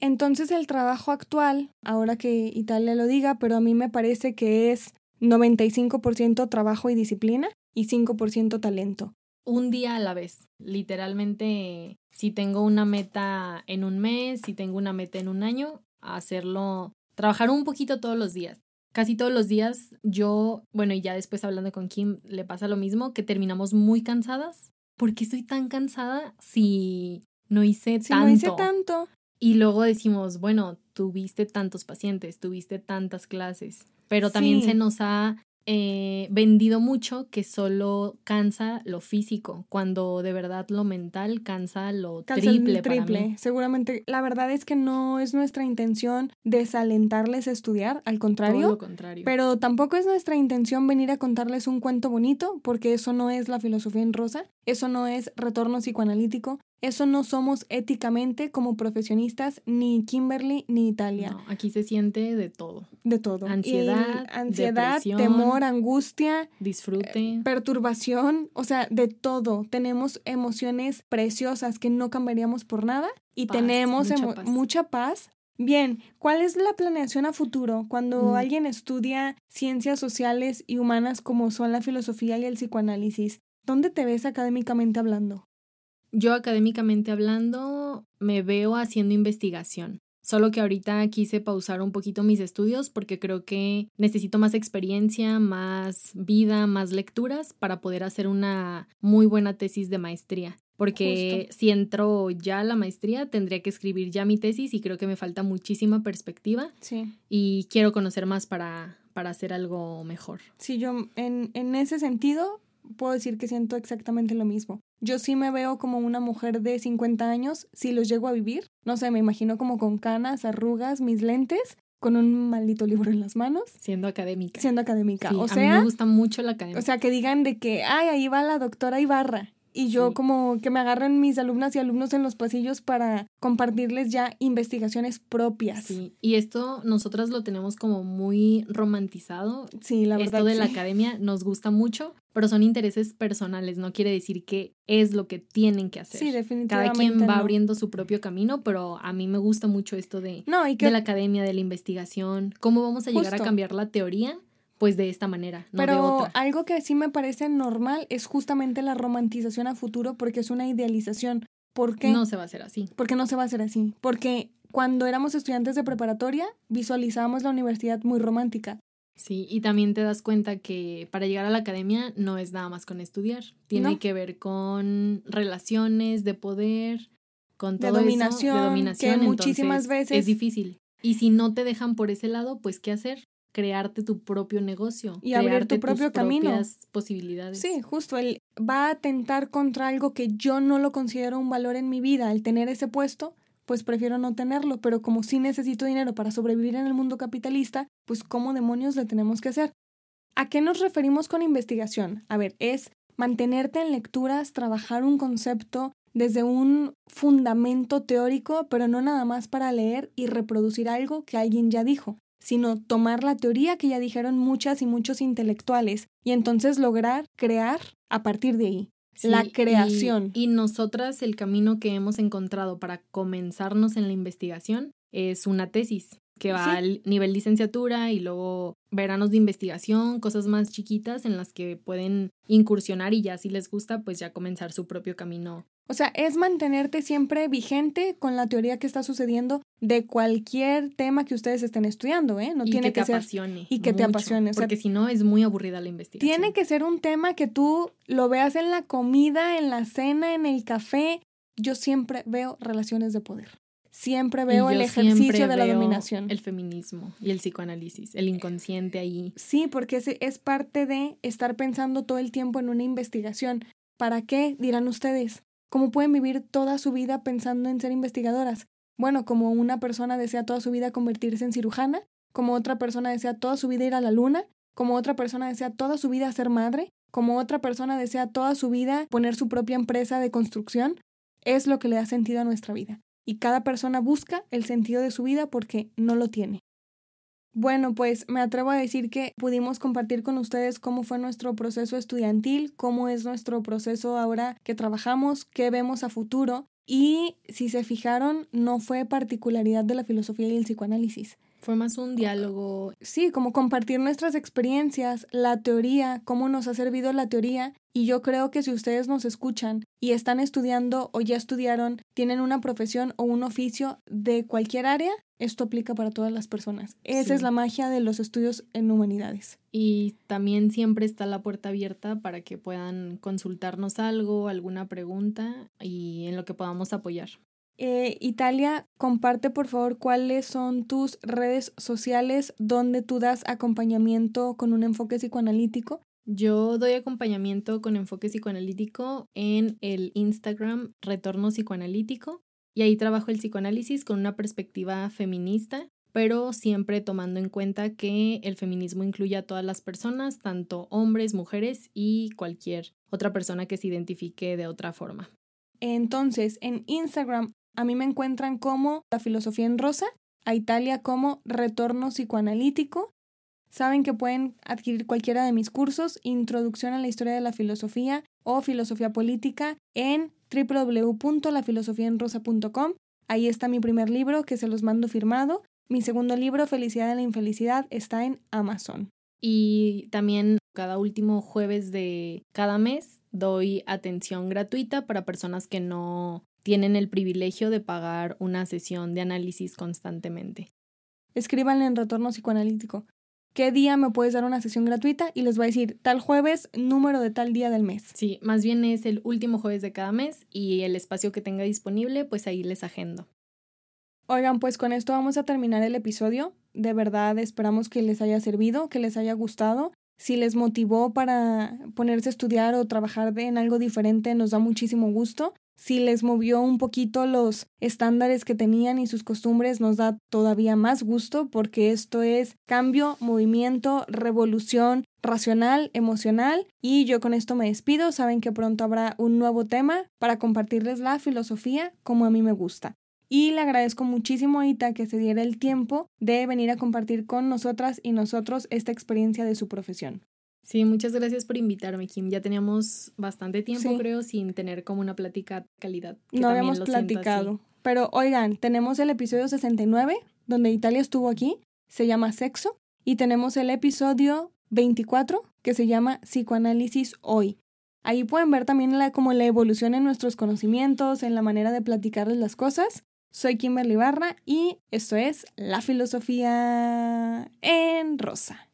Entonces el trabajo actual, ahora que Italia lo diga, pero a mí me parece que es 95% trabajo y disciplina y 5% talento. Un día a la vez. Literalmente, si tengo una meta en un mes, si tengo una meta en un año, hacerlo, trabajar un poquito todos los días casi todos los días yo, bueno, y ya después hablando con Kim, le pasa lo mismo, que terminamos muy cansadas. ¿Por qué estoy tan cansada si no hice tanto? No hice tanto. Y luego decimos, bueno, tuviste tantos pacientes, tuviste tantas clases, pero también se nos ha eh, vendido mucho que solo cansa lo físico, cuando de verdad lo mental cansa lo triple. triple, seguramente. La verdad es que no es nuestra intención desalentarles a estudiar, al contrario. lo contrario. Pero tampoco es nuestra intención venir a contarles un cuento bonito, porque eso no es la filosofía en rosa, eso no es retorno psicoanalítico, eso no somos éticamente como profesionistas ni Kimberly ni Italia. No, aquí se siente de todo. De todo. Ansiedad, ansiedad, temor, angustia, disfrute, eh, perturbación, o sea, de todo. Tenemos emociones preciosas que no cambiaríamos por nada y tenemos mucha paz. Bien, ¿cuál es la planeación a futuro cuando mm. alguien estudia ciencias sociales y humanas como son la filosofía y el psicoanálisis? ¿Dónde te ves académicamente hablando? Yo académicamente hablando me veo haciendo investigación. Solo que ahorita quise pausar un poquito mis estudios porque creo que necesito más experiencia, más vida, más lecturas para poder hacer una muy buena tesis de maestría. Porque si entro ya a la maestría, tendría que escribir ya mi tesis y creo que me falta muchísima perspectiva. Sí. Y quiero conocer más para, para hacer algo mejor. Sí, yo en, en ese sentido puedo decir que siento exactamente lo mismo. Yo sí me veo como una mujer de 50 años, si los llego a vivir. No sé, me imagino como con canas, arrugas, mis lentes, con un maldito libro en las manos. Siendo académica. Siendo académica. Sí, o a sea, mí me gusta mucho la academia. o sea, que digan de que, ay, ahí va la doctora Ibarra. Y yo Sí. como que me agarren mis alumnas y alumnos en los pasillos para compartirles ya investigaciones propias. Sí, y esto nosotras lo tenemos como muy romantizado. Sí, la verdad. esto de la academia nos gusta mucho, pero son intereses personales, no quiere decir que es lo que tienen que hacer. Sí, Cada definitivamente. quien va no. abriendo su propio camino, pero a mí me gusta mucho esto de, No, y que de la academia, de la investigación, cómo vamos a llegar Justo. a cambiar la teoría, pues de esta manera, no de Pero otra. algo que sí me parece normal es justamente la romantización a futuro porque es una idealización. ¿Por qué? No se va a hacer así. Porque no se va a hacer así. Porque cuando éramos estudiantes de preparatoria visualizábamos la universidad muy romántica. Sí, y también te das cuenta que para llegar a la academia no es nada más con estudiar, tiene No. que ver con relaciones de poder, con De todo eso, dominación, de que dominación, muchísimas entonces veces- es difícil. Y si no te dejan por ese lado, pues ¿qué hacer? Crearte tu propio negocio Y abrir tu propio tus camino. propias posibilidades. Sí, justo. Él va a atentar contra algo que yo no lo considero un valor en mi vida. Al tener ese puesto, pues prefiero no tenerlo. Pero como sí necesito dinero para sobrevivir en el mundo capitalista, pues ¿cómo demonios le tenemos que hacer? ¿A qué nos referimos con investigación? A ver, es mantenerte en lecturas, trabajar un concepto desde un fundamento teórico, pero no nada más para leer y reproducir algo que alguien ya dijo, sino tomar la teoría que ya dijeron muchas y muchos intelectuales y entonces lograr crear a partir de ahí. La y- creación. Y, nosotras el camino que hemos encontrado para comenzarnos en la investigación es una tesis que va Sí. al nivel licenciatura y luego veranos de investigación, cosas más chiquitas en las que pueden incursionar y ya si les gusta, pues ya comenzar su propio camino. O sea, es mantenerte siempre vigente con la teoría que está sucediendo de cualquier tema que ustedes estén estudiando, ¿eh? No y tiene que te que ser apasione. y que te apasione, o sea, porque si no es muy aburrida la investigación. Tiene que ser un tema que tú lo veas en la comida, en la cena, en el café. Yo siempre veo relaciones de poder. Siempre veo el ejercicio de la veo dominación. El feminismo y el psicoanálisis, el inconsciente ahí. Sí, porque ese es parte de estar pensando todo el tiempo en una investigación. ¿Para qué? Dirán ustedes. ¿Cómo pueden vivir toda su vida pensando en ser investigadoras? Bueno, como una persona desea toda su vida convertirse en cirujana, como otra persona desea toda su vida ir a la luna, como otra persona desea toda su vida ser madre, como otra persona desea toda su vida poner su propia empresa de construcción, es lo que le da sentido a nuestra vida. Y cada persona busca el sentido de su vida porque no lo tiene. Bueno, pues me atrevo a decir que pudimos compartir con ustedes cómo fue nuestro proceso estudiantil, cómo es nuestro proceso ahora que trabajamos, qué vemos a futuro. Y si se fijaron, no fue particularidad de la filosofía y el psicoanálisis. Fue más un diálogo Sí, como compartir nuestras experiencias, la teoría, cómo nos ha servido la teoría. Y yo creo que si ustedes nos escuchan y están estudiando o ya estudiaron, tienen una profesión o un oficio de cualquier área, esto aplica para todas las personas. Esa Sí. es la magia de los estudios en humanidades. Y también siempre está la puerta abierta para que puedan consultarnos algo, alguna pregunta y en lo que podamos apoyar. Eh, Italia, comparte por favor cuáles son tus redes sociales donde tú das acompañamiento con un enfoque psicoanalítico. Yo doy acompañamiento con enfoque psicoanalítico en el Instagram Retorno Psicoanalítico y ahí trabajo el psicoanálisis con una perspectiva feminista, pero siempre tomando en cuenta que el feminismo incluye a todas las personas, tanto hombres, mujeres y cualquier otra persona que se identifique de otra forma. Entonces, en Instagram a mí me encuentran como La Filosofía en Rosa, a Italia como Retorno Psicoanalítico. Saben que pueden adquirir cualquiera de mis cursos, Introducción a la Historia de la Filosofía o Filosofía Política en www.lafilosofiaenrosa.com. Ahí está mi primer libro que se los mando firmado. Mi segundo libro, Felicidad en la Infelicidad, está en Amazon. Y también cada último jueves de cada mes doy atención gratuita para personas que no tienen el privilegio de pagar una sesión de análisis constantemente. Escríbanle en Retorno Psicoanalítico. Qué día me puedes dar una sesión gratuita y les va a decir tal jueves, número de tal día del mes. Sí, más bien es el último jueves de cada mes y el espacio que tenga disponible, pues ahí les agendo. Oigan, pues con esto vamos a terminar el episodio. De verdad esperamos que les haya servido, que les haya gustado. Si les motivó para ponerse a estudiar o trabajar en algo diferente, nos da muchísimo gusto. Si les movió un poquito los estándares que tenían y sus costumbres, nos da todavía más gusto porque esto es cambio, movimiento, revolución racional, emocional. Y yo con esto me despido. Saben que pronto habrá un nuevo tema para compartirles la filosofía como a mí me gusta. Y le agradezco muchísimo a Ita que se diera el tiempo de venir a compartir con nosotras y nosotros esta experiencia de su profesión. Sí, muchas gracias por invitarme, Kim. Ya teníamos bastante tiempo, creo, sin tener como una plática de calidad. no habíamos platicado. Pero oigan, tenemos el episodio 69, donde Italia estuvo aquí, se llama Sexo, y tenemos el episodio 24, que se llama Psicoanálisis Hoy. Ahí pueden ver también la, como la evolución en nuestros conocimientos, en la manera de platicarles las cosas. Soy Kimberly Barra y esto es La Filosofía en Rosa.